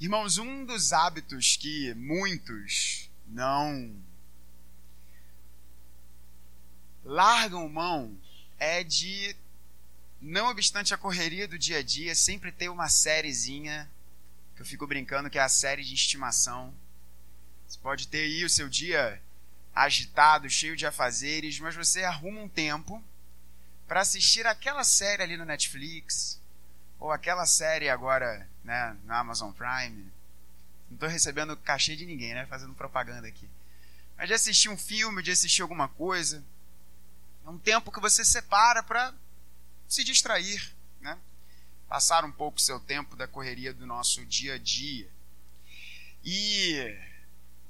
Irmãos, um dos hábitos que muitos não largam mão é de, não obstante a correria do dia a dia, sempre ter uma sériezinha, que eu fico brincando que é a série de estimação. Você pode ter aí o seu dia agitado, cheio de afazeres, mas você arruma um tempo para assistir aquela série ali no Netflix, ou aquela série agora né, no Amazon Prime. Não estou recebendo cachê de ninguém, né? Fazendo propaganda aqui. Mas de assistir um filme, de assistir alguma coisa. É um tempo que você separa para se distrair, né? Passar um pouco seu tempo da correria do nosso dia a dia. E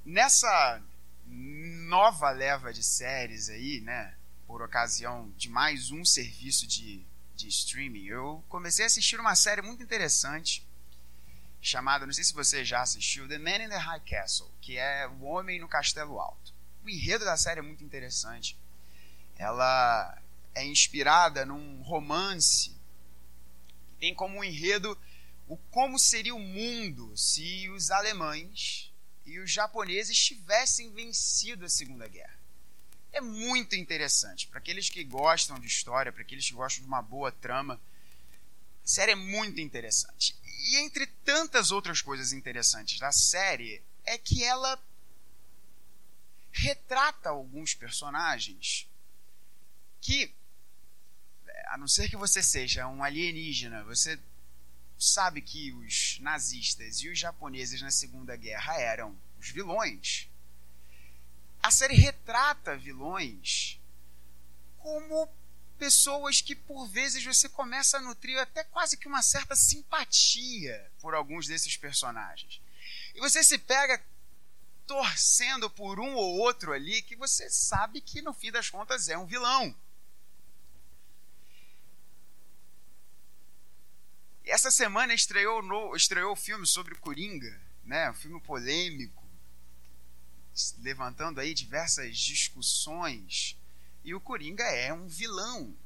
nessa nova leva de séries aí, né? Por ocasião de mais um serviço de de streaming, eu comecei a assistir uma série muito interessante chamada, não sei se você já assistiu, The Man in the High Castle, que é O Homem no Castelo Alto. O enredo da série é muito interessante. Ela é inspirada num romance que tem como enredo o como seria o mundo se os alemães e os japoneses tivessem vencido a Segunda Guerra é muito interessante. Para aqueles que gostam de história, para aqueles que gostam de uma boa trama, a série é muito interessante. E entre tantas outras coisas interessantes da série, é que ela retrata alguns personagens que, a não ser que você seja um alienígena, você sabe que os nazistas e os japoneses na Segunda Guerra eram os vilões. A série retrata vilões como pessoas que por vezes você começa a nutrir até quase que uma certa simpatia por alguns desses personagens. E você se pega torcendo por um ou outro ali que você sabe que no fim das contas é um vilão. E essa semana estreou, no, estreou o filme sobre Coringa, né? um filme polêmico levantando aí diversas discussões. E o Coringa é um vilão.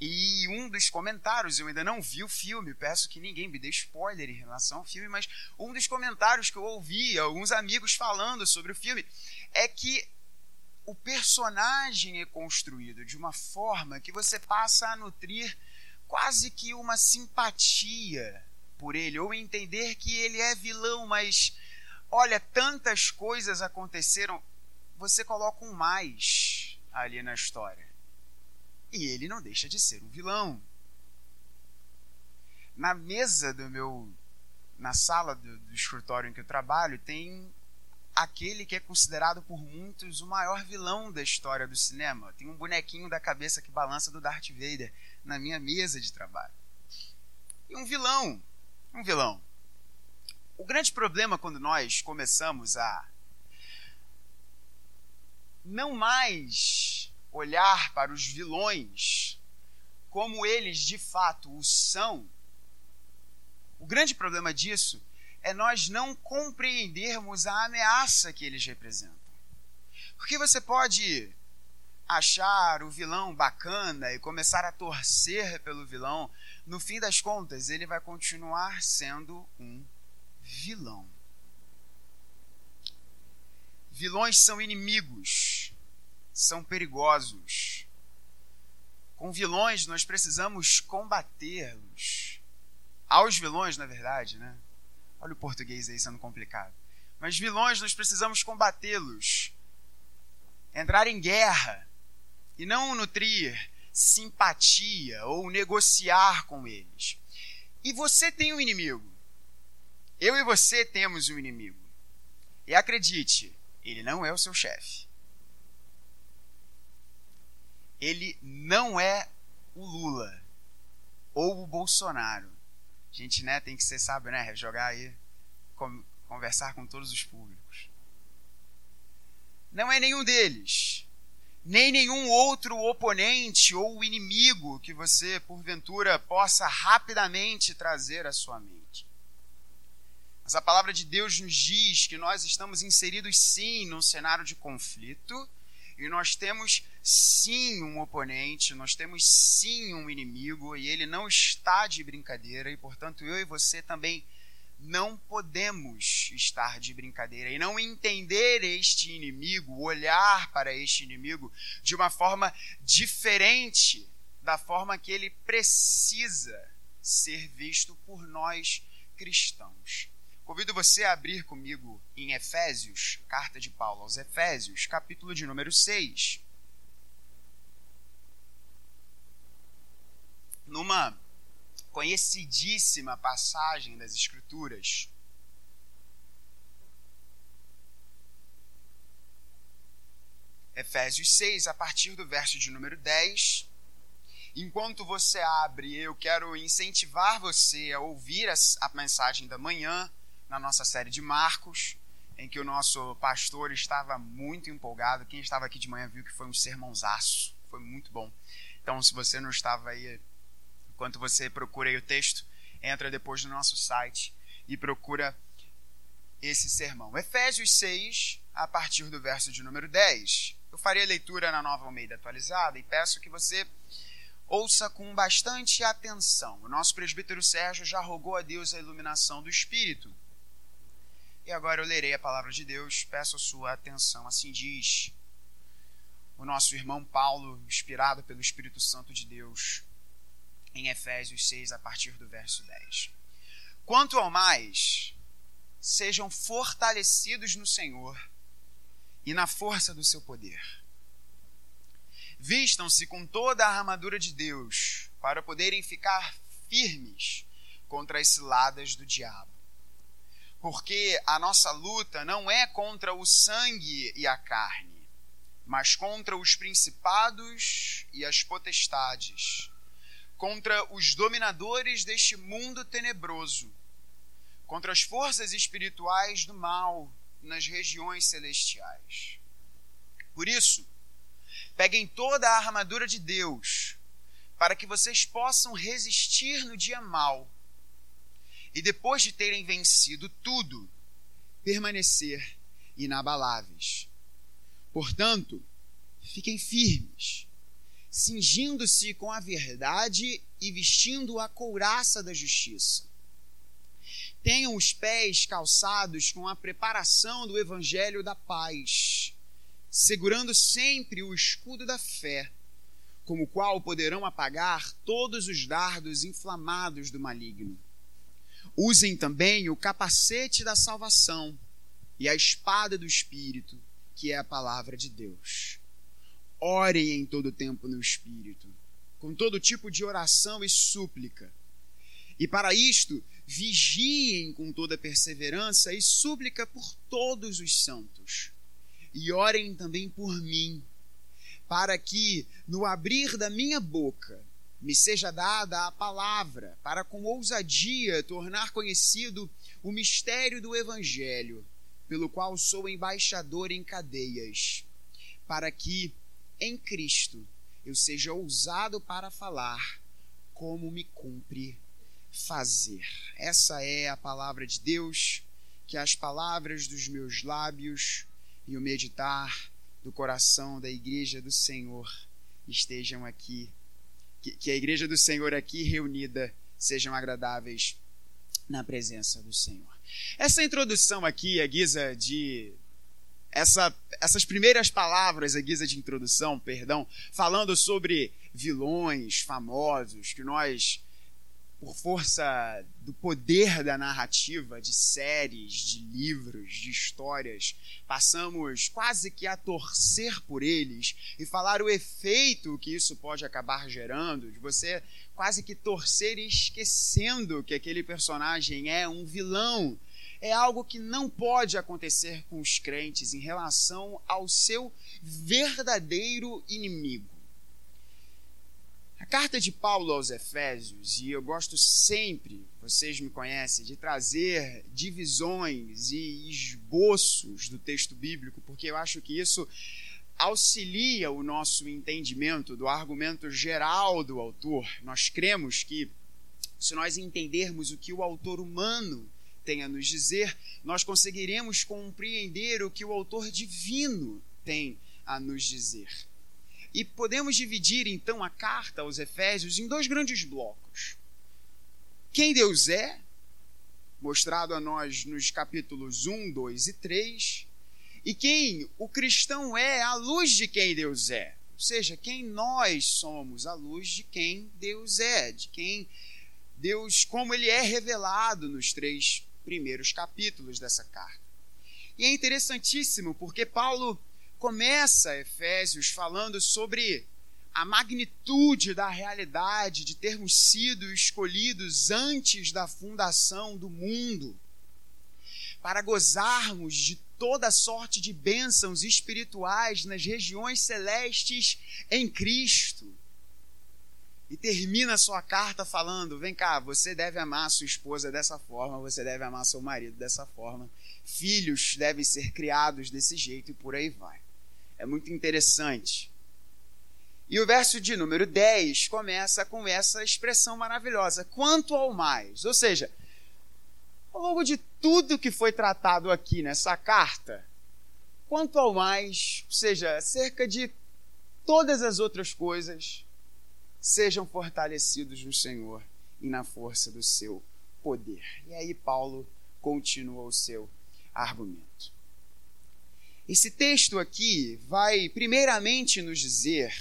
E um dos comentários, eu ainda não vi o filme, peço que ninguém me dê spoiler em relação ao filme, mas um dos comentários que eu ouvi, alguns amigos falando sobre o filme, é que o personagem é construído de uma forma que você passa a nutrir quase que uma simpatia por ele, ou entender que ele é vilão, mas olha, tantas coisas aconteceram, você coloca um mais ali na história. E ele não deixa de ser um vilão. Na mesa do meu. Na sala do, do escritório em que eu trabalho, tem aquele que é considerado por muitos o maior vilão da história do cinema. Tem um bonequinho da cabeça que balança do Darth Vader na minha mesa de trabalho. E um vilão. Um vilão. O grande problema quando nós começamos a não mais olhar para os vilões como eles de fato o são, o grande problema disso é nós não compreendermos a ameaça que eles representam. Porque você pode achar o vilão bacana e começar a torcer pelo vilão, no fim das contas, ele vai continuar sendo um vilão. Vilões são inimigos, são perigosos. Com vilões nós precisamos combatê-los. Aos vilões, na verdade, né? Olha o português aí sendo complicado. Mas vilões nós precisamos combatê-los. Entrar em guerra e não nutrir simpatia ou negociar com eles. E você tem um inimigo. Eu e você temos um inimigo. E acredite, ele não é o seu chefe. Ele não é o Lula ou o Bolsonaro. A gente, né, tem que ser sábio, né, jogar aí, conversar com todos os públicos. Não é nenhum deles. Nem nenhum outro oponente ou inimigo que você, porventura, possa rapidamente trazer à sua mente. Mas a palavra de Deus nos diz que nós estamos inseridos sim num cenário de conflito e nós temos sim um oponente, nós temos sim um inimigo e ele não está de brincadeira e portanto eu e você também não podemos estar de brincadeira e não entender este inimigo, olhar para este inimigo de uma forma diferente da forma que ele precisa ser visto por nós cristãos. Convido você a abrir comigo em Efésios, carta de Paulo aos Efésios, capítulo de número 6. Numa conhecidíssima passagem das Escrituras. Efésios 6, a partir do verso de número 10. Enquanto você abre, eu quero incentivar você a ouvir a, a mensagem da manhã na nossa série de Marcos, em que o nosso pastor estava muito empolgado. Quem estava aqui de manhã viu que foi um sermãozaço, foi muito bom. Então, se você não estava aí Enquanto você procura aí o texto, entra depois no nosso site e procura esse sermão. Efésios 6, a partir do verso de número 10. Eu farei a leitura na nova Almeida atualizada e peço que você ouça com bastante atenção. O nosso presbítero Sérgio já rogou a Deus a iluminação do Espírito. E agora eu lerei a palavra de Deus, peço a sua atenção. Assim diz o nosso irmão Paulo, inspirado pelo Espírito Santo de Deus em Efésios 6, a partir do verso 10. Quanto ao mais, sejam fortalecidos no Senhor e na força do seu poder. Vistam-se com toda a armadura de Deus para poderem ficar firmes contra as ciladas do diabo. Porque a nossa luta não é contra o sangue e a carne, mas contra os principados e as potestades contra os dominadores deste mundo tenebroso, contra as forças espirituais do mal nas regiões celestiais. Por isso, peguem toda a armadura de Deus, para que vocês possam resistir no dia mal e depois de terem vencido tudo, permanecer inabaláveis. Portanto, fiquem firmes cingindo-se com a verdade e vestindo a couraça da justiça. Tenham os pés calçados com a preparação do evangelho da paz, segurando sempre o escudo da fé, como o qual poderão apagar todos os dardos inflamados do maligno. Usem também o capacete da salvação e a espada do Espírito, que é a palavra de Deus Orem em todo tempo no Espírito, com todo tipo de oração e súplica. E para isto, vigiem com toda perseverança e súplica por todos os santos. E orem também por mim, para que, no abrir da minha boca, me seja dada a palavra, para com ousadia tornar conhecido o mistério do Evangelho, pelo qual sou embaixador em cadeias, para que, em Cristo eu seja ousado para falar como me cumpre fazer. Essa é a palavra de Deus, que as palavras dos meus lábios e o meditar do coração da igreja do Senhor estejam aqui, que, que a igreja do Senhor aqui reunida sejam agradáveis na presença do Senhor. Essa introdução aqui, a guisa de essa, essas primeiras palavras, a guisa de introdução, perdão, falando sobre vilões famosos que nós, por força do poder da narrativa, de séries, de livros, de histórias, passamos quase que a torcer por eles e falar o efeito que isso pode acabar gerando, de você quase que torcer e esquecendo que aquele personagem é um vilão é algo que não pode acontecer com os crentes em relação ao seu verdadeiro inimigo. A carta de Paulo aos Efésios, e eu gosto sempre, vocês me conhecem, de trazer divisões e esboços do texto bíblico, porque eu acho que isso auxilia o nosso entendimento do argumento geral do autor. Nós cremos que, se nós entendermos o que o autor humano tem a nos dizer, nós conseguiremos compreender o que o autor divino tem a nos dizer. E podemos dividir então a carta aos Efésios em dois grandes blocos: quem Deus é mostrado a nós nos capítulos 1, 2 e 3, e quem o cristão é a luz de quem Deus é. Ou seja, quem nós somos, a luz de quem Deus é, de quem Deus, como ele é revelado nos três primeiros capítulos dessa carta. E é interessantíssimo porque Paulo começa Efésios falando sobre a magnitude da realidade de termos sido escolhidos antes da fundação do mundo, para gozarmos de toda sorte de bênçãos espirituais nas regiões celestes em Cristo. E termina a sua carta falando: vem cá, você deve amar sua esposa dessa forma, você deve amar seu marido dessa forma, filhos devem ser criados desse jeito e por aí vai. É muito interessante e o verso de número 10 começa com essa expressão maravilhosa: quanto ao mais. Ou seja, ao longo de tudo que foi tratado aqui nessa carta, quanto ao mais, ou seja, acerca de todas as outras coisas, sejam fortalecidos no Senhor e na força do seu poder. E aí Paulo continua o seu argumento. Esse texto aqui vai primeiramente nos dizer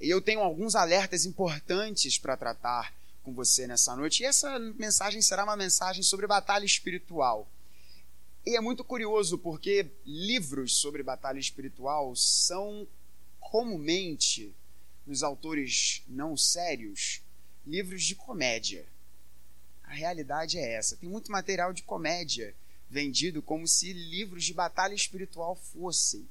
e eu tenho alguns alertas importantes para tratar com você nessa noite. E essa mensagem será uma mensagem sobre batalha espiritual. E é muito curioso porque livros sobre batalha espiritual são comumente, nos autores não sérios, livros de comédia. A realidade é essa. Tem muito material de comédia vendido como se livros de batalha espiritual fossem.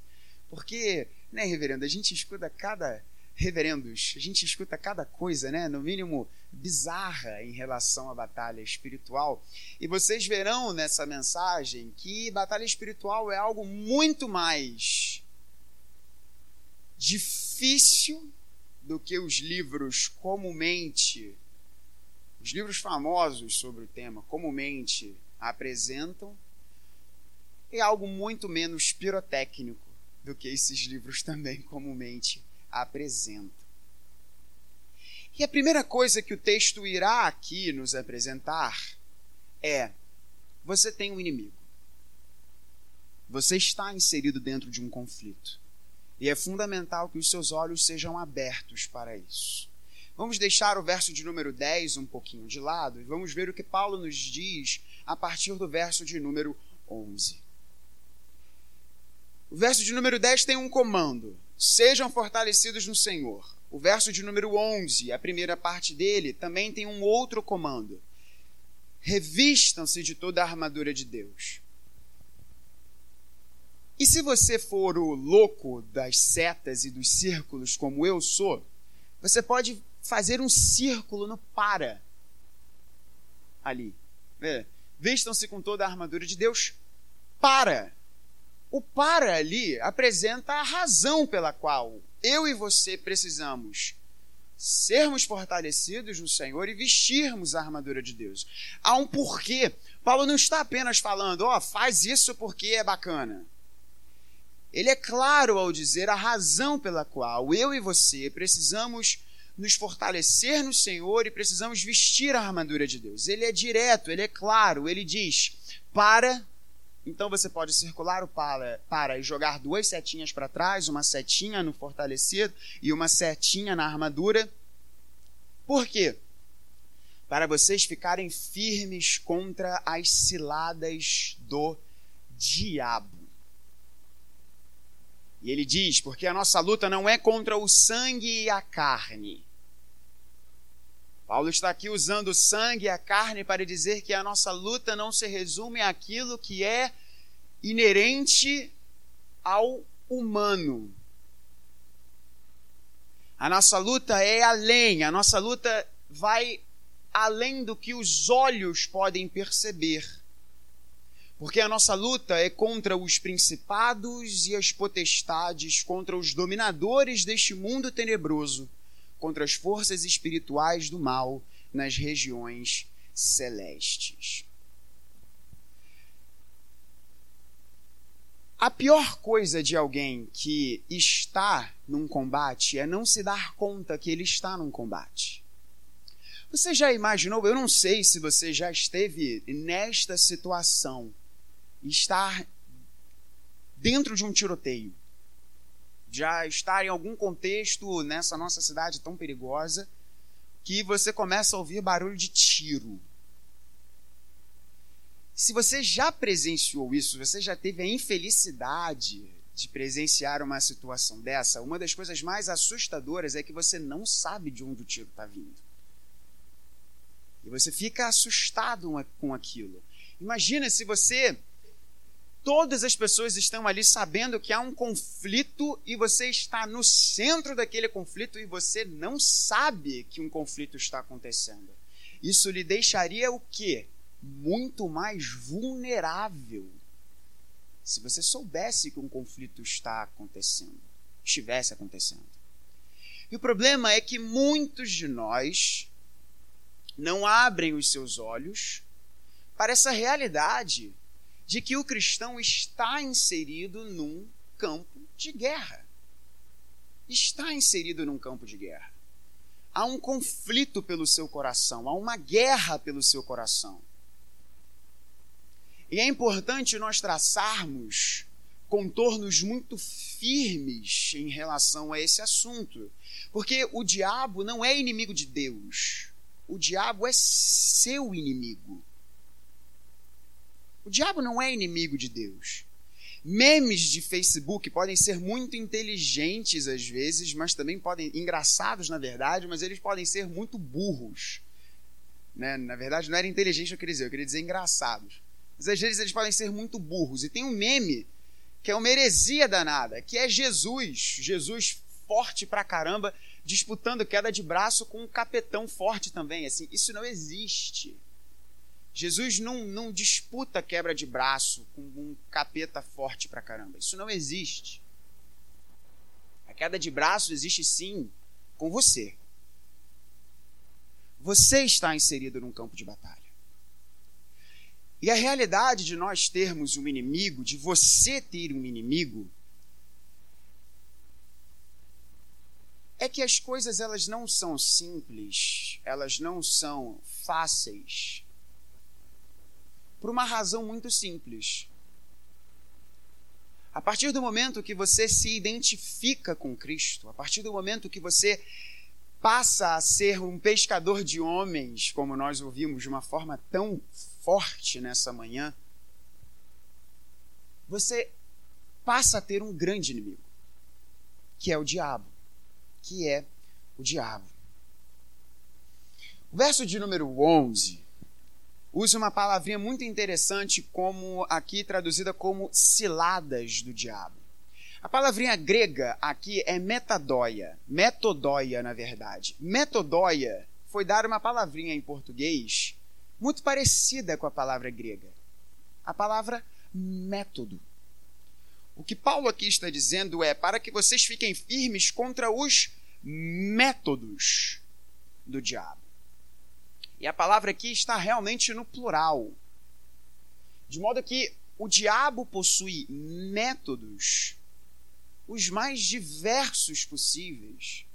Porque, né, reverendo, a gente escuta cada reverendos, a gente escuta cada coisa, né, no mínimo bizarra em relação à batalha espiritual. E vocês verão nessa mensagem que batalha espiritual é algo muito mais difícil do que os livros comumente, os livros famosos sobre o tema comumente apresentam. É algo muito menos pirotécnico do que esses livros também comumente apresenta. E a primeira coisa que o texto irá aqui nos apresentar é: você tem um inimigo. Você está inserido dentro de um conflito. E é fundamental que os seus olhos sejam abertos para isso. Vamos deixar o verso de número 10 um pouquinho de lado e vamos ver o que Paulo nos diz a partir do verso de número 11. O verso de número 10 tem um comando: Sejam fortalecidos no Senhor. O verso de número 11, a primeira parte dele, também tem um outro comando. Revistam-se de toda a armadura de Deus. E se você for o louco das setas e dos círculos, como eu sou, você pode fazer um círculo no para. Ali. É. Vistam-se com toda a armadura de Deus para o para ali apresenta a razão pela qual eu e você precisamos sermos fortalecidos no Senhor e vestirmos a armadura de Deus. Há um porquê. Paulo não está apenas falando, ó, oh, faz isso porque é bacana. Ele é claro ao dizer a razão pela qual eu e você precisamos nos fortalecer no Senhor e precisamos vestir a armadura de Deus. Ele é direto, ele é claro, ele diz: para então você pode circular o para, para e jogar duas setinhas para trás, uma setinha no fortalecido e uma setinha na armadura. Por quê? Para vocês ficarem firmes contra as ciladas do diabo. E ele diz: porque a nossa luta não é contra o sangue e a carne. Paulo está aqui usando o sangue e a carne para dizer que a nossa luta não se resume àquilo que é inerente ao humano. A nossa luta é além, a nossa luta vai além do que os olhos podem perceber. Porque a nossa luta é contra os principados e as potestades, contra os dominadores deste mundo tenebroso contra as forças espirituais do mal nas regiões celestes. A pior coisa de alguém que está num combate é não se dar conta que ele está num combate. Você já imaginou? Eu não sei se você já esteve nesta situação, estar dentro de um tiroteio, já estar em algum contexto nessa nossa cidade tão perigosa que você começa a ouvir barulho de tiro. Se você já presenciou isso, você já teve a infelicidade de presenciar uma situação dessa, uma das coisas mais assustadoras é que você não sabe de onde o tiro está vindo. E você fica assustado com aquilo. Imagina se você. Todas as pessoas estão ali sabendo que há um conflito e você está no centro daquele conflito e você não sabe que um conflito está acontecendo. Isso lhe deixaria o quê? Muito mais vulnerável. Se você soubesse que um conflito está acontecendo, estivesse acontecendo. E o problema é que muitos de nós não abrem os seus olhos para essa realidade de que o cristão está inserido num campo de guerra. Está inserido num campo de guerra. Há um conflito pelo seu coração, há uma guerra pelo seu coração. E é importante nós traçarmos contornos muito firmes em relação a esse assunto, porque o diabo não é inimigo de Deus o diabo é seu inimigo. O diabo não é inimigo de Deus. Memes de Facebook podem ser muito inteligentes às vezes, mas também podem engraçados na verdade, mas eles podem ser muito burros. Né? Na verdade, não era inteligente eu queria dizer, eu queria dizer engraçados. Mas às vezes eles podem ser muito burros. E tem um meme que é uma heresia danada, que é Jesus, Jesus forte pra caramba, disputando queda de braço com um capetão forte também. Assim, isso não existe. Jesus não, não disputa quebra de braço com um capeta forte pra caramba. Isso não existe. A queda de braço existe sim com você. Você está inserido num campo de batalha. E a realidade de nós termos um inimigo, de você ter um inimigo, é que as coisas elas não são simples, elas não são fáceis. Por uma razão muito simples. A partir do momento que você se identifica com Cristo, a partir do momento que você passa a ser um pescador de homens, como nós ouvimos de uma forma tão forte nessa manhã, você passa a ter um grande inimigo, que é o diabo que é o diabo. O verso de número 11 usa uma palavrinha muito interessante, como aqui traduzida como ciladas do diabo. A palavrinha grega aqui é metadóia, metodóia, na verdade. Metodóia foi dar uma palavrinha em português muito parecida com a palavra grega. A palavra método. O que Paulo aqui está dizendo é para que vocês fiquem firmes contra os métodos do diabo. E a palavra aqui está realmente no plural. De modo que o diabo possui métodos os mais diversos possíveis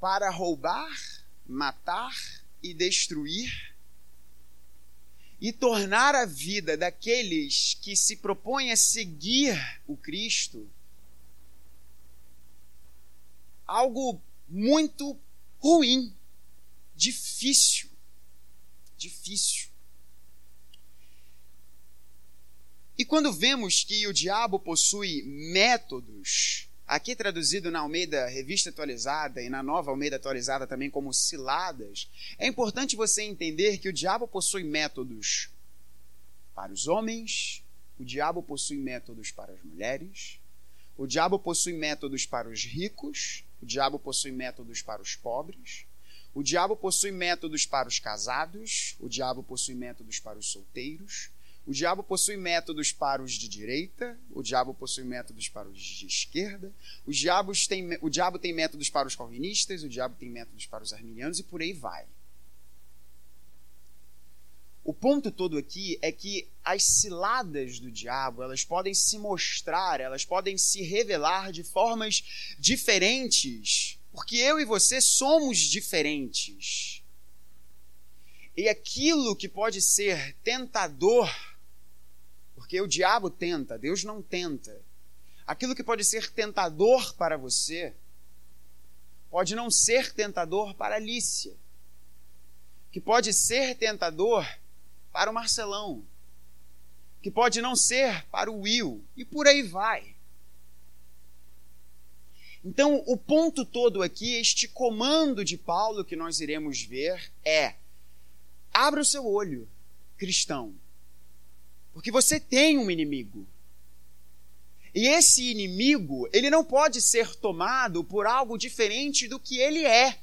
para roubar, matar e destruir e tornar a vida daqueles que se propõem a seguir o Cristo algo muito ruim, difícil. Difícil. E quando vemos que o diabo possui métodos, aqui traduzido na Almeida Revista Atualizada e na nova Almeida Atualizada também como ciladas, é importante você entender que o diabo possui métodos para os homens, o diabo possui métodos para as mulheres, o diabo possui métodos para os ricos, o diabo possui métodos para os pobres, o diabo possui métodos para os casados, o diabo possui métodos para os solteiros, o diabo possui métodos para os de direita, o diabo possui métodos para os de esquerda, os diabos têm, o diabo tem métodos para os calvinistas, o diabo tem métodos para os arminianos e por aí vai. O ponto todo aqui é que as ciladas do diabo, elas podem se mostrar, elas podem se revelar de formas diferentes, porque eu e você somos diferentes. E aquilo que pode ser tentador, porque o diabo tenta, Deus não tenta. Aquilo que pode ser tentador para você, pode não ser tentador para Alicia, que pode ser tentador para o Marcelão, que pode não ser para o Will, e por aí vai. Então, o ponto todo aqui, este comando de Paulo que nós iremos ver é: abra o seu olho, cristão, porque você tem um inimigo. E esse inimigo, ele não pode ser tomado por algo diferente do que ele é.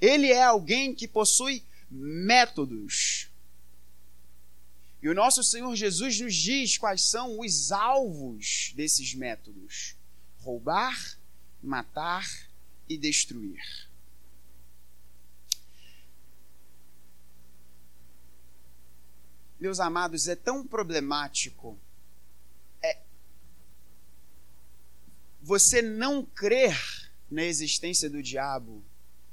Ele é alguém que possui métodos. E o nosso Senhor Jesus nos diz quais são os alvos desses métodos: roubar, matar e destruir. Meus amados, é tão problemático é você não crer na existência do diabo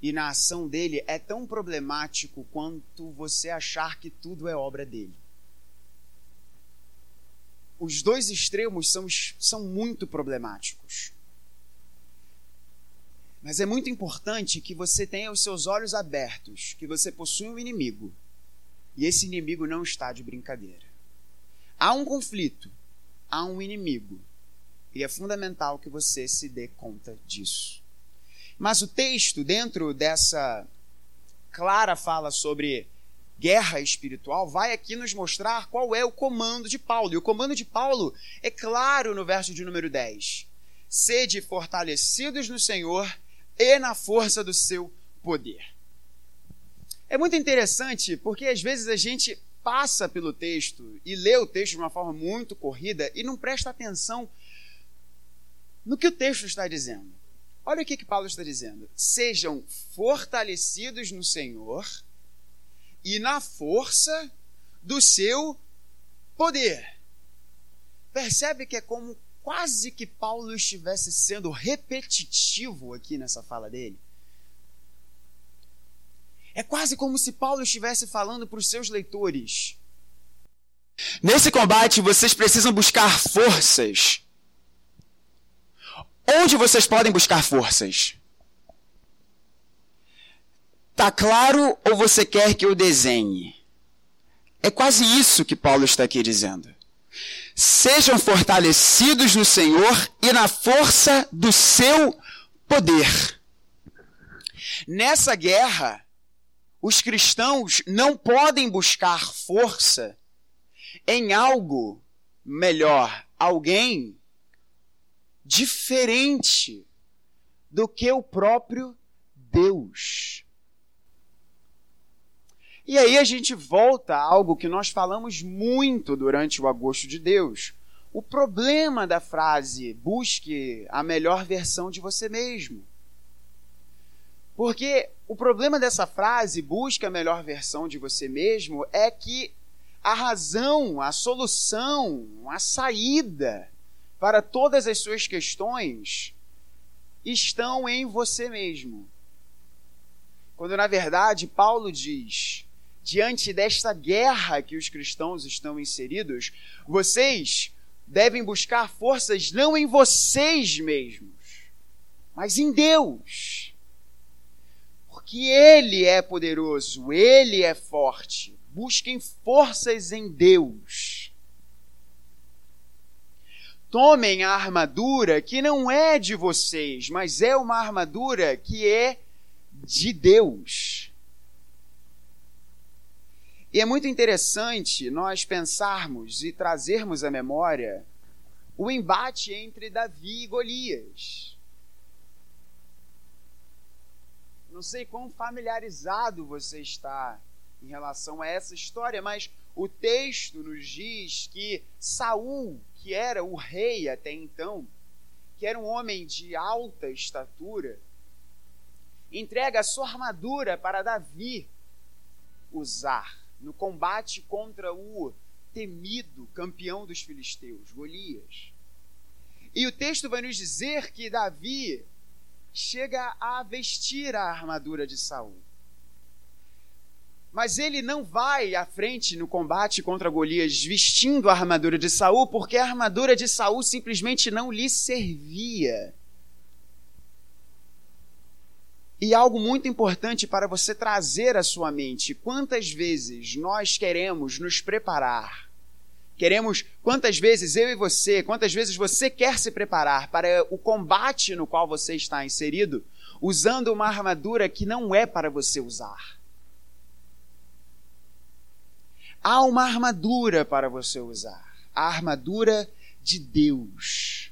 e na ação dele é tão problemático quanto você achar que tudo é obra dele. Os dois extremos são, são muito problemáticos. Mas é muito importante que você tenha os seus olhos abertos, que você possui um inimigo. E esse inimigo não está de brincadeira. Há um conflito, há um inimigo. E é fundamental que você se dê conta disso. Mas o texto, dentro dessa clara fala sobre guerra espiritual, vai aqui nos mostrar qual é o comando de Paulo. E o comando de Paulo é claro no verso de número 10. Sede fortalecidos no Senhor e na força do seu poder. É muito interessante porque às vezes a gente passa pelo texto e lê o texto de uma forma muito corrida e não presta atenção no que o texto está dizendo. Olha o que, que Paulo está dizendo. Sejam fortalecidos no Senhor e na força do seu poder. Percebe que é como quase que Paulo estivesse sendo repetitivo aqui nessa fala dele. É quase como se Paulo estivesse falando para os seus leitores. Nesse combate, vocês precisam buscar forças. Onde vocês podem buscar forças? Tá claro ou você quer que eu desenhe? É quase isso que Paulo está aqui dizendo. Sejam fortalecidos no Senhor e na força do seu poder. Nessa guerra, os cristãos não podem buscar força em algo melhor, alguém diferente do que o próprio Deus. E aí a gente volta a algo que nós falamos muito durante o agosto de Deus. O problema da frase busque a melhor versão de você mesmo. Porque o problema dessa frase, busque a melhor versão de você mesmo, é que a razão, a solução, a saída para todas as suas questões estão em você mesmo. Quando na verdade Paulo diz: diante desta guerra que os cristãos estão inseridos, vocês devem buscar forças não em vocês mesmos, mas em Deus. Porque Ele é poderoso, Ele é forte. Busquem forças em Deus. Tomem a armadura que não é de vocês, mas é uma armadura que é de Deus. E é muito interessante nós pensarmos e trazermos à memória o embate entre Davi e Golias. Não sei quão familiarizado você está em relação a essa história, mas o texto nos diz que Saul, que era o rei até então, que era um homem de alta estatura, entrega a sua armadura para Davi usar no combate contra o temido campeão dos filisteus, Golias. E o texto vai nos dizer que Davi chega a vestir a armadura de Saul. Mas ele não vai à frente no combate contra Golias vestindo a armadura de Saul, porque a armadura de Saul simplesmente não lhe servia. E algo muito importante para você trazer à sua mente: quantas vezes nós queremos nos preparar? Queremos, quantas vezes eu e você, quantas vezes você quer se preparar para o combate no qual você está inserido, usando uma armadura que não é para você usar? Há uma armadura para você usar a armadura de Deus.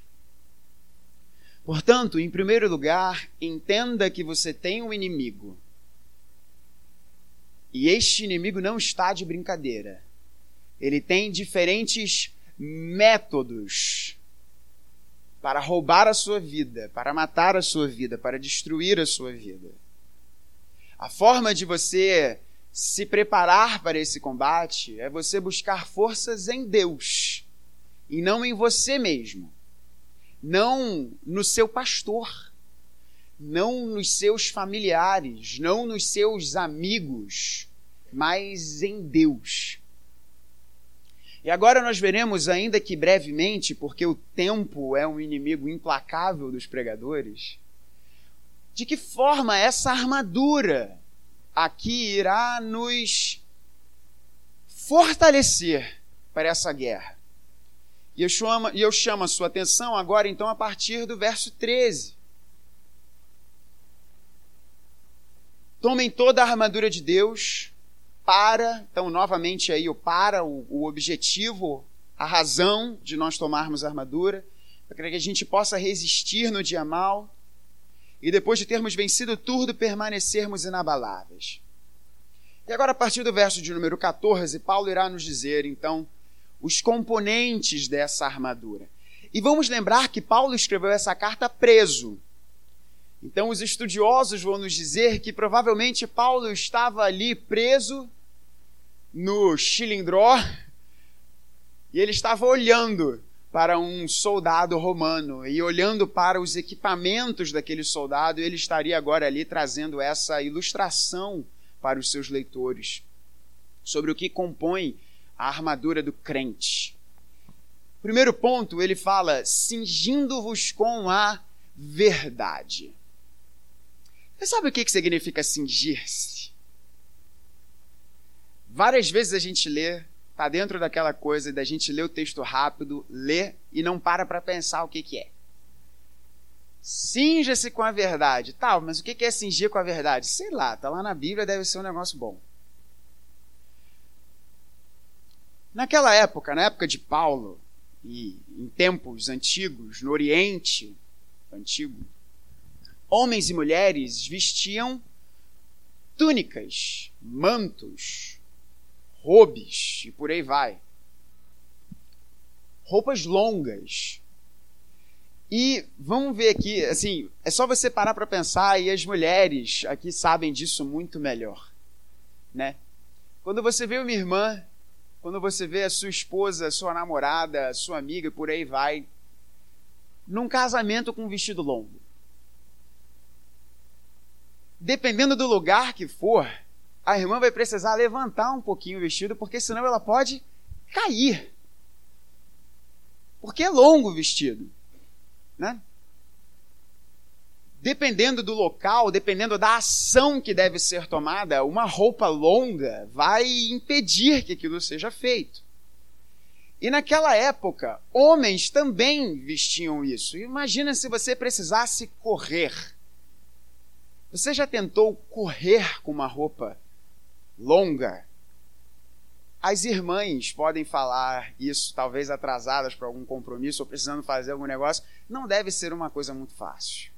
Portanto, em primeiro lugar, entenda que você tem um inimigo. E este inimigo não está de brincadeira. Ele tem diferentes métodos para roubar a sua vida, para matar a sua vida, para destruir a sua vida. A forma de você se preparar para esse combate é você buscar forças em Deus e não em você mesmo não no seu pastor, não nos seus familiares, não nos seus amigos, mas em Deus. E agora nós veremos, ainda que brevemente, porque o tempo é um inimigo implacável dos pregadores, de que forma essa armadura aqui irá nos fortalecer para essa guerra. E eu, chamo, e eu chamo a sua atenção agora, então, a partir do verso 13. Tomem toda a armadura de Deus para, então, novamente aí, o para, o, o objetivo, a razão de nós tomarmos a armadura, para que a gente possa resistir no dia mal e depois de termos vencido tudo, permanecermos inabaláveis. E agora, a partir do verso de número 14, Paulo irá nos dizer, então, os componentes dessa armadura. E vamos lembrar que Paulo escreveu essa carta preso. Então, os estudiosos vão nos dizer que provavelmente Paulo estava ali preso no Chilindró e ele estava olhando para um soldado romano e olhando para os equipamentos daquele soldado, ele estaria agora ali trazendo essa ilustração para os seus leitores sobre o que compõe a armadura do crente. Primeiro ponto, ele fala: cingindo-vos com a verdade. Você sabe o que significa cingir-se? Várias vezes a gente lê, está dentro daquela coisa da gente ler o texto rápido, lê e não para para pensar o que, que é. Cinja-se com a verdade. Tal, mas o que é cingir com a verdade? Sei lá, tá lá na Bíblia, deve ser um negócio bom. Naquela época, na época de Paulo, e em tempos antigos, no Oriente Antigo, homens e mulheres vestiam túnicas, mantos, robes e por aí vai. Roupas longas. E vamos ver aqui, assim, é só você parar para pensar e as mulheres aqui sabem disso muito melhor, né? Quando você vê uma irmã quando você vê a sua esposa, sua namorada, sua amiga, por aí vai, num casamento com um vestido longo. Dependendo do lugar que for, a irmã vai precisar levantar um pouquinho o vestido, porque senão ela pode cair. Porque é longo o vestido, né? Dependendo do local, dependendo da ação que deve ser tomada, uma roupa longa vai impedir que aquilo seja feito. E naquela época, homens também vestiam isso. Imagina se você precisasse correr. Você já tentou correr com uma roupa longa? As irmãs podem falar isso, talvez atrasadas para algum compromisso ou precisando fazer algum negócio. Não deve ser uma coisa muito fácil.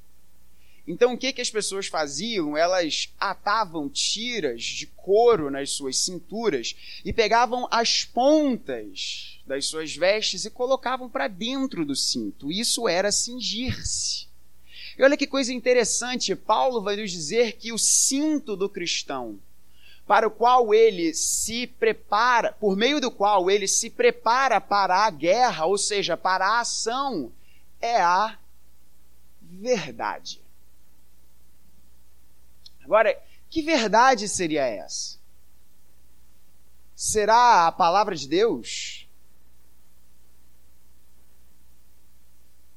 Então, o que, que as pessoas faziam? Elas atavam tiras de couro nas suas cinturas e pegavam as pontas das suas vestes e colocavam para dentro do cinto. Isso era cingir-se. E olha que coisa interessante, Paulo vai nos dizer que o cinto do cristão, para o qual ele se prepara, por meio do qual ele se prepara para a guerra, ou seja, para a ação, é a verdade. Agora, que verdade seria essa? será a palavra de Deus?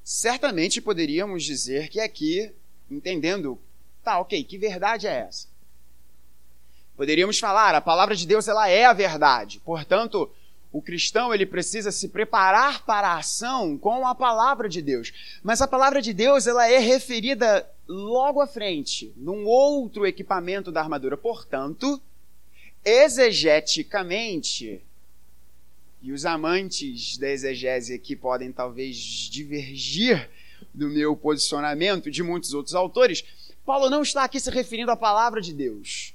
Certamente poderíamos dizer que aqui, entendendo, tá, ok, que verdade é essa? Poderíamos falar, a palavra de Deus ela é a verdade. Portanto, o cristão ele precisa se preparar para a ação com a palavra de Deus. Mas a palavra de Deus ela é referida logo à frente, num outro equipamento da armadura. Portanto, exegeticamente, e os amantes da exegese aqui podem talvez divergir do meu posicionamento de muitos outros autores, Paulo não está aqui se referindo à palavra de Deus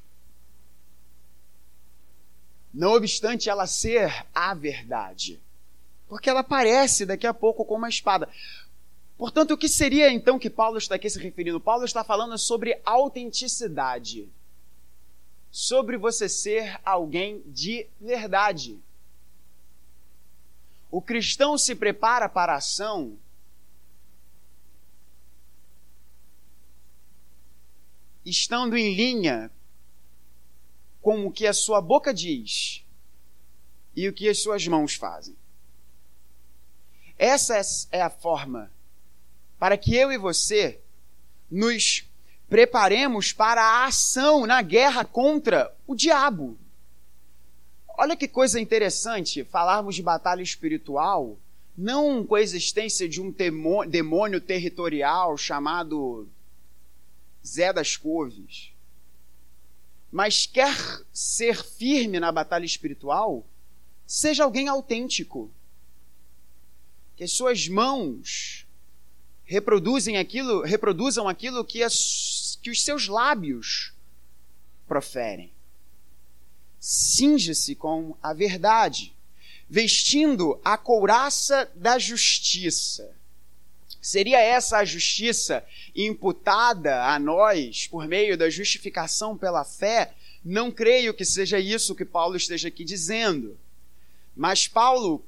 não obstante ela ser a verdade. Porque ela aparece daqui a pouco com uma espada. Portanto, o que seria então que Paulo está aqui se referindo? Paulo está falando sobre autenticidade. Sobre você ser alguém de verdade. O cristão se prepara para a ação estando em linha com o que a sua boca diz e o que as suas mãos fazem. Essa é a forma para que eu e você nos preparemos para a ação na guerra contra o diabo. Olha que coisa interessante falarmos de batalha espiritual, não com a existência de um demônio territorial chamado Zé das Couves mas quer ser firme na batalha espiritual, seja alguém autêntico. Que as suas mãos reproduzem aquilo, reproduzam aquilo que, as, que os seus lábios proferem. Cinge-se com a verdade, vestindo a couraça da justiça. Seria essa a justiça imputada a nós por meio da justificação pela fé? Não creio que seja isso que Paulo esteja aqui dizendo. Mas Paulo,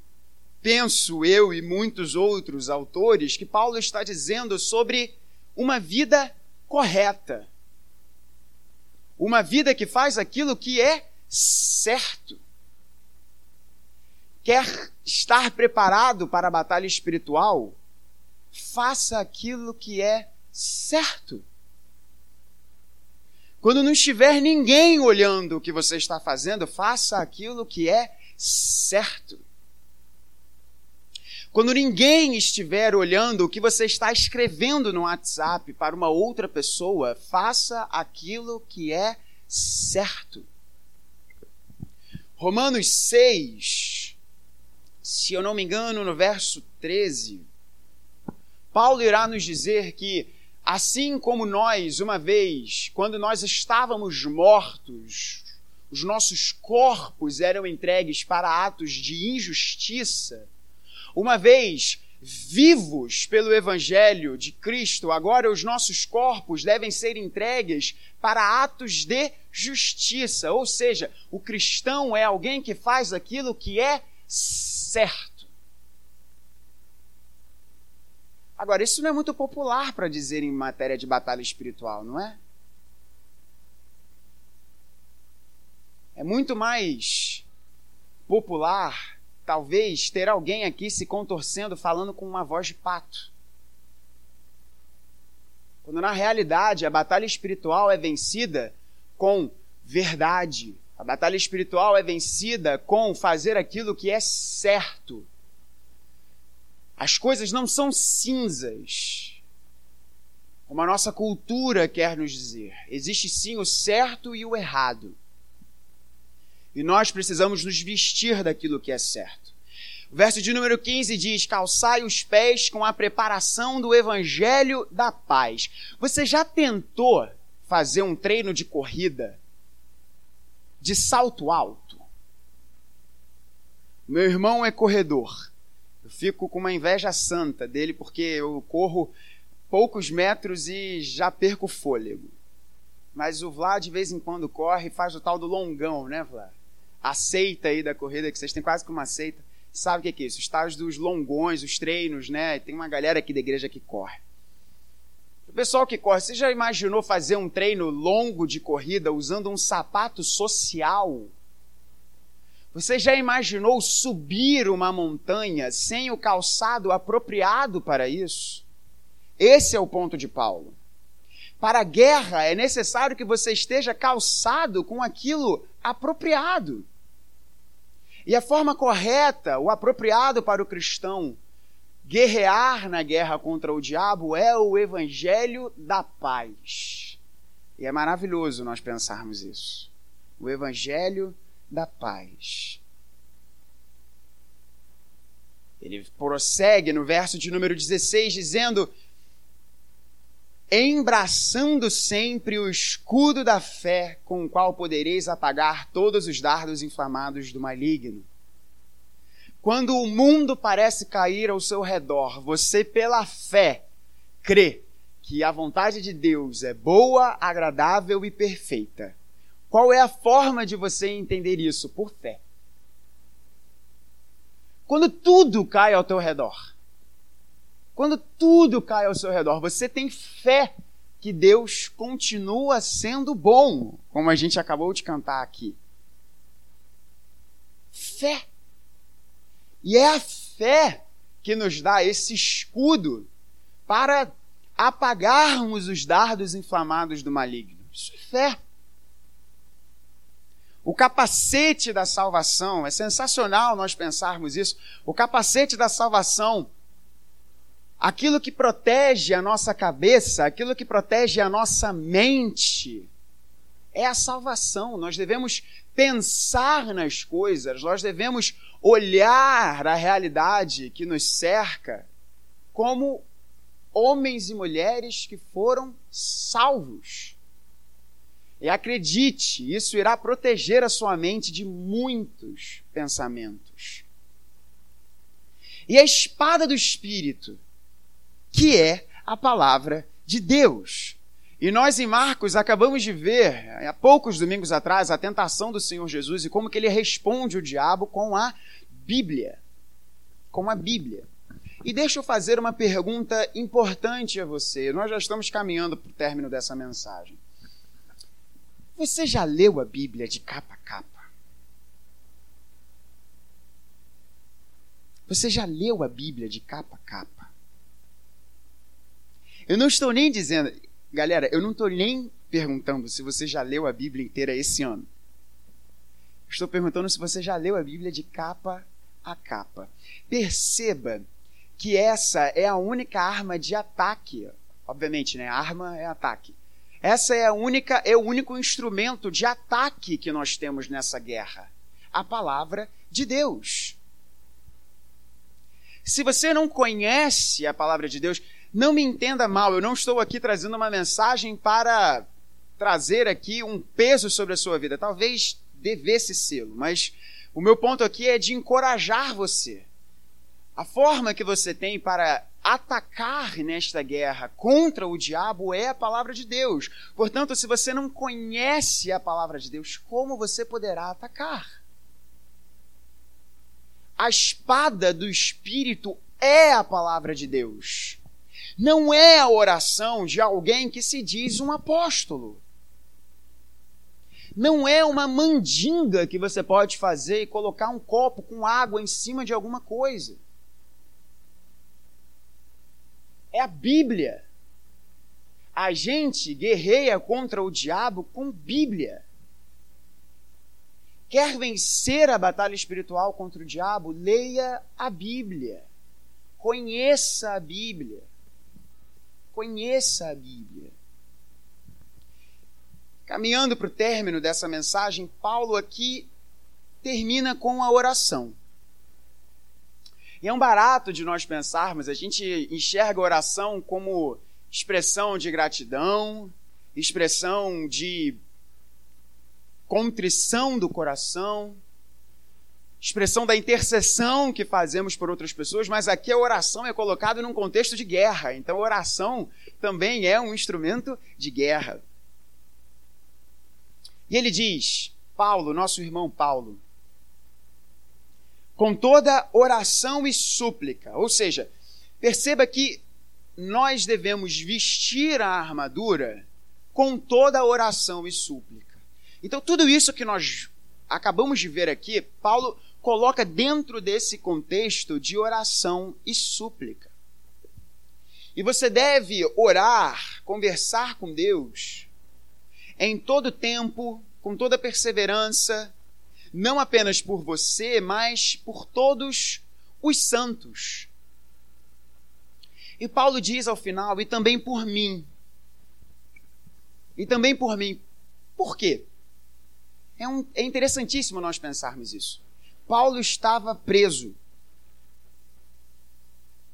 penso eu e muitos outros autores, que Paulo está dizendo sobre uma vida correta. Uma vida que faz aquilo que é certo. Quer estar preparado para a batalha espiritual? faça aquilo que é certo. Quando não estiver ninguém olhando o que você está fazendo, faça aquilo que é certo. Quando ninguém estiver olhando o que você está escrevendo no WhatsApp para uma outra pessoa, faça aquilo que é certo. Romanos 6, se eu não me engano, no verso 13, Paulo irá nos dizer que, assim como nós, uma vez, quando nós estávamos mortos, os nossos corpos eram entregues para atos de injustiça, uma vez vivos pelo Evangelho de Cristo, agora os nossos corpos devem ser entregues para atos de justiça. Ou seja, o cristão é alguém que faz aquilo que é certo. Agora, isso não é muito popular para dizer em matéria de batalha espiritual, não é? É muito mais popular, talvez, ter alguém aqui se contorcendo, falando com uma voz de pato. Quando na realidade a batalha espiritual é vencida com verdade. A batalha espiritual é vencida com fazer aquilo que é certo as coisas não são cinzas, como a nossa cultura quer nos dizer. Existe sim o certo e o errado. E nós precisamos nos vestir daquilo que é certo. O verso de número 15 diz: Calçai os pés com a preparação do evangelho da paz. Você já tentou fazer um treino de corrida de salto alto? Meu irmão é corredor. Eu fico com uma inveja santa dele porque eu corro poucos metros e já perco o fôlego. Mas o Vlad de vez em quando corre e faz o tal do longão, né, Vlad? A seita aí da corrida, que vocês têm quase que uma seita. Sabe o que é isso? Os dos longões, os treinos, né? Tem uma galera aqui da igreja que corre. O pessoal que corre, você já imaginou fazer um treino longo de corrida usando um sapato social? Você já imaginou subir uma montanha sem o calçado apropriado para isso? Esse é o ponto de Paulo. Para a guerra é necessário que você esteja calçado com aquilo apropriado. E a forma correta, o apropriado para o cristão guerrear na guerra contra o diabo é o evangelho da paz. E é maravilhoso nós pensarmos isso. O evangelho da paz. Ele prossegue no verso de número 16 dizendo: embraçando sempre o escudo da fé com o qual podereis apagar todos os dardos inflamados do maligno. Quando o mundo parece cair ao seu redor, você, pela fé, crê que a vontade de Deus é boa, agradável e perfeita. Qual é a forma de você entender isso? Por fé. Quando tudo cai ao teu redor, quando tudo cai ao seu redor, você tem fé que Deus continua sendo bom, como a gente acabou de cantar aqui. Fé. E é a fé que nos dá esse escudo para apagarmos os dardos inflamados do maligno. Isso é fé. O capacete da salvação, é sensacional nós pensarmos isso. O capacete da salvação aquilo que protege a nossa cabeça, aquilo que protege a nossa mente, é a salvação. Nós devemos pensar nas coisas, nós devemos olhar a realidade que nos cerca como homens e mulheres que foram salvos. E acredite, isso irá proteger a sua mente de muitos pensamentos. E a espada do Espírito que é a palavra de Deus. E nós em Marcos acabamos de ver, há poucos domingos atrás, a tentação do Senhor Jesus e como que ele responde o diabo com a Bíblia. Com a Bíblia. E deixa eu fazer uma pergunta importante a você. Nós já estamos caminhando para o término dessa mensagem. Você já leu a Bíblia de capa a capa? Você já leu a Bíblia de capa a capa? Eu não estou nem dizendo, galera, eu não estou nem perguntando se você já leu a Bíblia inteira esse ano. Estou perguntando se você já leu a Bíblia de capa a capa. Perceba que essa é a única arma de ataque. Obviamente, né? arma é ataque. Essa é a única, é o único instrumento de ataque que nós temos nessa guerra. A palavra de Deus. Se você não conhece a palavra de Deus, não me entenda mal, eu não estou aqui trazendo uma mensagem para trazer aqui um peso sobre a sua vida. Talvez devesse sê-lo, mas o meu ponto aqui é de encorajar você. A forma que você tem para atacar nesta guerra contra o diabo é a palavra de Deus. Portanto, se você não conhece a palavra de Deus, como você poderá atacar? A espada do Espírito é a palavra de Deus não é a oração de alguém que se diz um apóstolo. Não é uma mandinga que você pode fazer e colocar um copo com água em cima de alguma coisa. É a Bíblia. A gente guerreia contra o diabo com Bíblia. Quer vencer a batalha espiritual contra o diabo? Leia a Bíblia. Conheça a Bíblia. Conheça a Bíblia. Caminhando para o término dessa mensagem, Paulo aqui termina com a oração. E é um barato de nós pensarmos, a gente enxerga a oração como expressão de gratidão, expressão de contrição do coração, expressão da intercessão que fazemos por outras pessoas, mas aqui a oração é colocada num contexto de guerra. Então, oração também é um instrumento de guerra. E ele diz, Paulo, nosso irmão Paulo, com toda oração e súplica, ou seja, perceba que nós devemos vestir a armadura com toda oração e súplica. Então, tudo isso que nós acabamos de ver aqui, Paulo coloca dentro desse contexto de oração e súplica. E você deve orar, conversar com Deus em todo tempo, com toda perseverança, não apenas por você, mas por todos os santos. E Paulo diz ao final, e também por mim. E também por mim. Por quê? É, um, é interessantíssimo nós pensarmos isso. Paulo estava preso.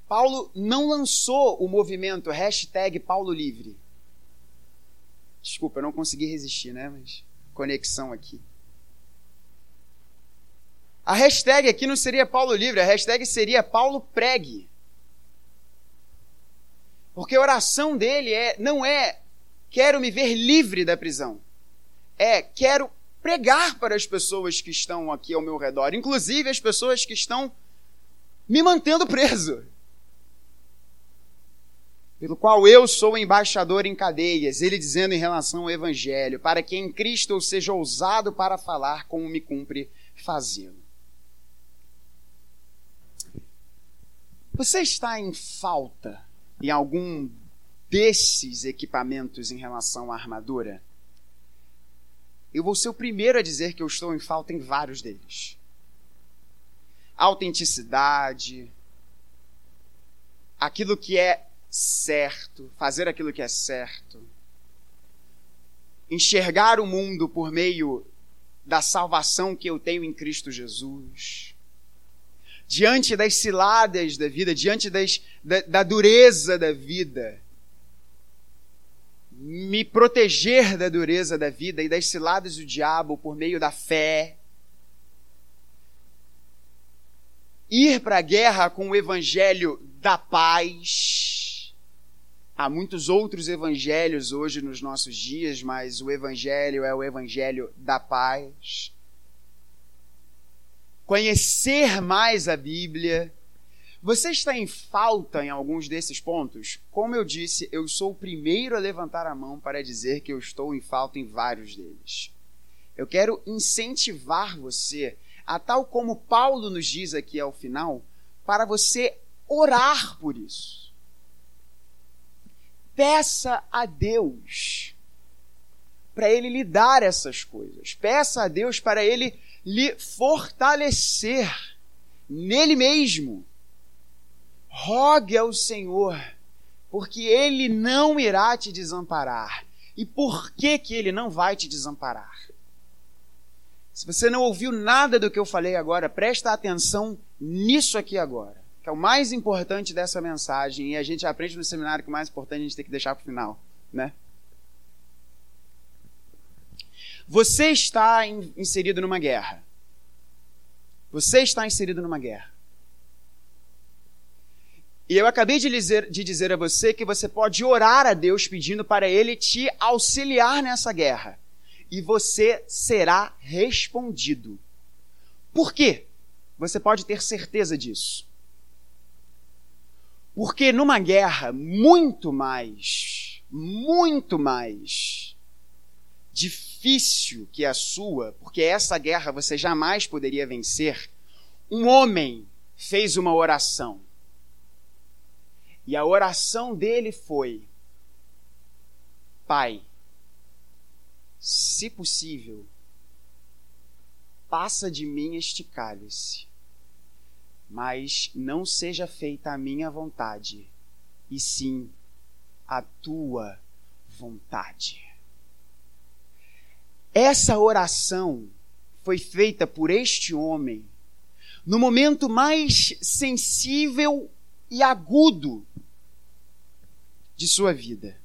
Paulo não lançou o movimento hashtag Paulo Livre. Desculpa, eu não consegui resistir, né? Mas conexão aqui. A hashtag aqui não seria Paulo Livre, a hashtag seria Paulo Pregue. Porque a oração dele é, não é quero me ver livre da prisão. É quero pregar para as pessoas que estão aqui ao meu redor, inclusive as pessoas que estão me mantendo preso. Pelo qual eu sou embaixador em cadeias, ele dizendo em relação ao evangelho, para que em Cristo eu seja ousado para falar como me cumpre fazê-lo. Você está em falta em algum desses equipamentos em relação à armadura? Eu vou ser o primeiro a dizer que eu estou em falta em vários deles. Autenticidade, aquilo que é certo, fazer aquilo que é certo, enxergar o mundo por meio da salvação que eu tenho em Cristo Jesus, diante das ciladas da vida, diante das, da, da dureza da vida, me proteger da dureza da vida e das ciladas do diabo por meio da fé. Ir para a guerra com o evangelho da paz. Há muitos outros evangelhos hoje nos nossos dias, mas o evangelho é o evangelho da paz. Conhecer mais a Bíblia você está em falta em alguns desses pontos? Como eu disse, eu sou o primeiro a levantar a mão para dizer que eu estou em falta em vários deles. Eu quero incentivar você, a tal como Paulo nos diz aqui ao final, para você orar por isso. Peça a Deus para Ele lhe dar essas coisas. Peça a Deus para Ele lhe fortalecer nele mesmo rogue ao Senhor, porque Ele não irá te desamparar. E por que, que Ele não vai te desamparar? Se você não ouviu nada do que eu falei agora, presta atenção nisso aqui agora, que é o mais importante dessa mensagem, e a gente aprende no seminário que o mais importante a gente tem que deixar para o final, né? Você está inserido numa guerra. Você está inserido numa guerra. E eu acabei de dizer, de dizer a você que você pode orar a Deus pedindo para Ele te auxiliar nessa guerra. E você será respondido. Por quê? Você pode ter certeza disso. Porque numa guerra muito mais, muito mais difícil que a sua, porque essa guerra você jamais poderia vencer, um homem fez uma oração. E a oração dele foi: Pai, se possível, passa de mim este cálice, mas não seja feita a minha vontade, e sim a tua vontade. Essa oração foi feita por este homem no momento mais sensível e agudo de sua vida.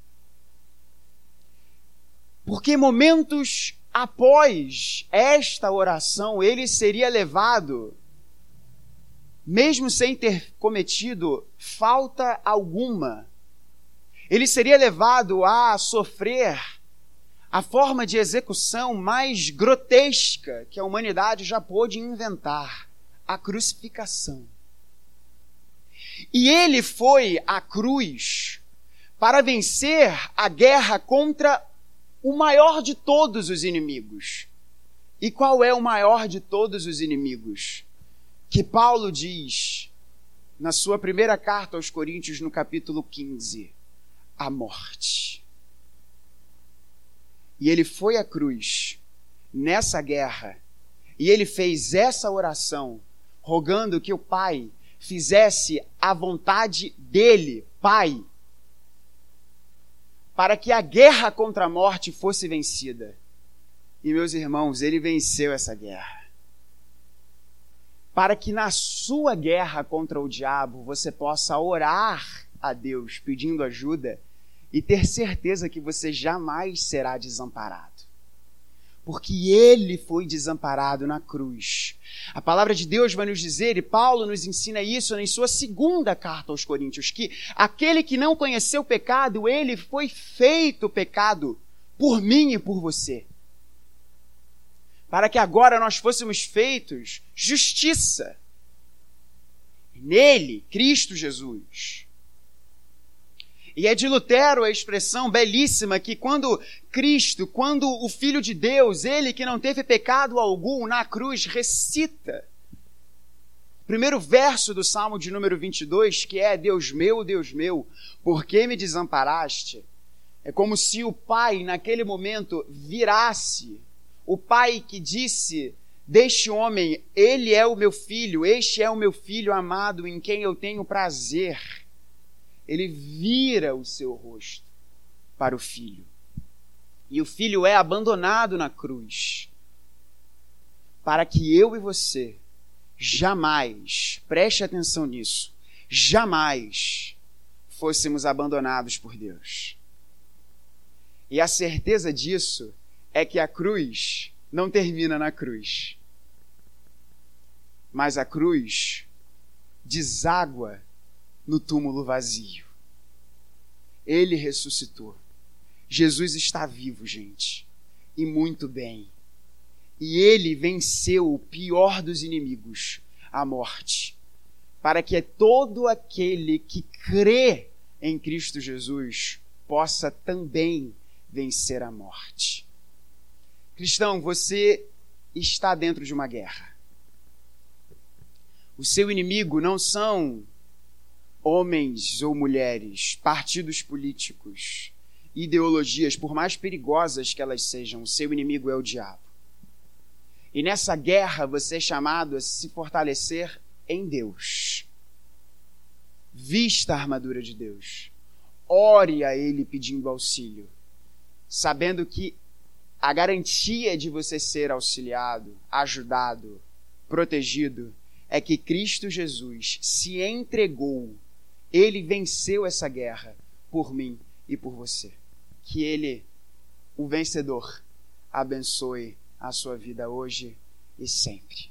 Porque momentos após esta oração, ele seria levado, mesmo sem ter cometido falta alguma, ele seria levado a sofrer a forma de execução mais grotesca que a humanidade já pôde inventar a crucificação. E ele foi à cruz para vencer a guerra contra o maior de todos os inimigos, E qual é o maior de todos os inimigos? Que Paulo diz na sua primeira carta aos Coríntios, no capítulo 15: a morte. E ele foi à cruz nessa guerra e ele fez essa oração, rogando que o Pai fizesse a vontade dele, Pai, para que a guerra contra a morte fosse vencida. E meus irmãos, ele venceu essa guerra. Para que na sua guerra contra o diabo você possa orar a Deus pedindo ajuda e ter certeza que você jamais será desamparado porque ele foi desamparado na cruz. A palavra de Deus vai nos dizer, e Paulo nos ensina isso em sua segunda carta aos Coríntios, que aquele que não conheceu pecado, ele foi feito pecado por mim e por você. Para que agora nós fôssemos feitos justiça. Nele, Cristo Jesus. E é de Lutero a expressão belíssima que quando Cristo, quando o Filho de Deus, ele que não teve pecado algum na cruz, recita. Primeiro verso do Salmo de número 22, que é: Deus meu, Deus meu, por que me desamparaste? É como se o pai, naquele momento, virasse. O pai que disse deste homem: Ele é o meu filho, este é o meu filho amado em quem eu tenho prazer ele vira o seu rosto para o filho. E o filho é abandonado na cruz. Para que eu e você jamais, preste atenção nisso, jamais fôssemos abandonados por Deus. E a certeza disso é que a cruz não termina na cruz, mas a cruz deságua no túmulo vazio. Ele ressuscitou. Jesus está vivo, gente, e muito bem. E ele venceu o pior dos inimigos, a morte, para que todo aquele que crê em Cristo Jesus possa também vencer a morte. Cristão, você está dentro de uma guerra. O seu inimigo não são homens ou mulheres, partidos políticos, ideologias, por mais perigosas que elas sejam, seu inimigo é o diabo. E nessa guerra você é chamado a se fortalecer em Deus. Vista a armadura de Deus. Ore a Ele pedindo auxílio, sabendo que a garantia de você ser auxiliado, ajudado, protegido, é que Cristo Jesus se entregou ele venceu essa guerra por mim e por você. Que Ele, o vencedor, abençoe a sua vida hoje e sempre.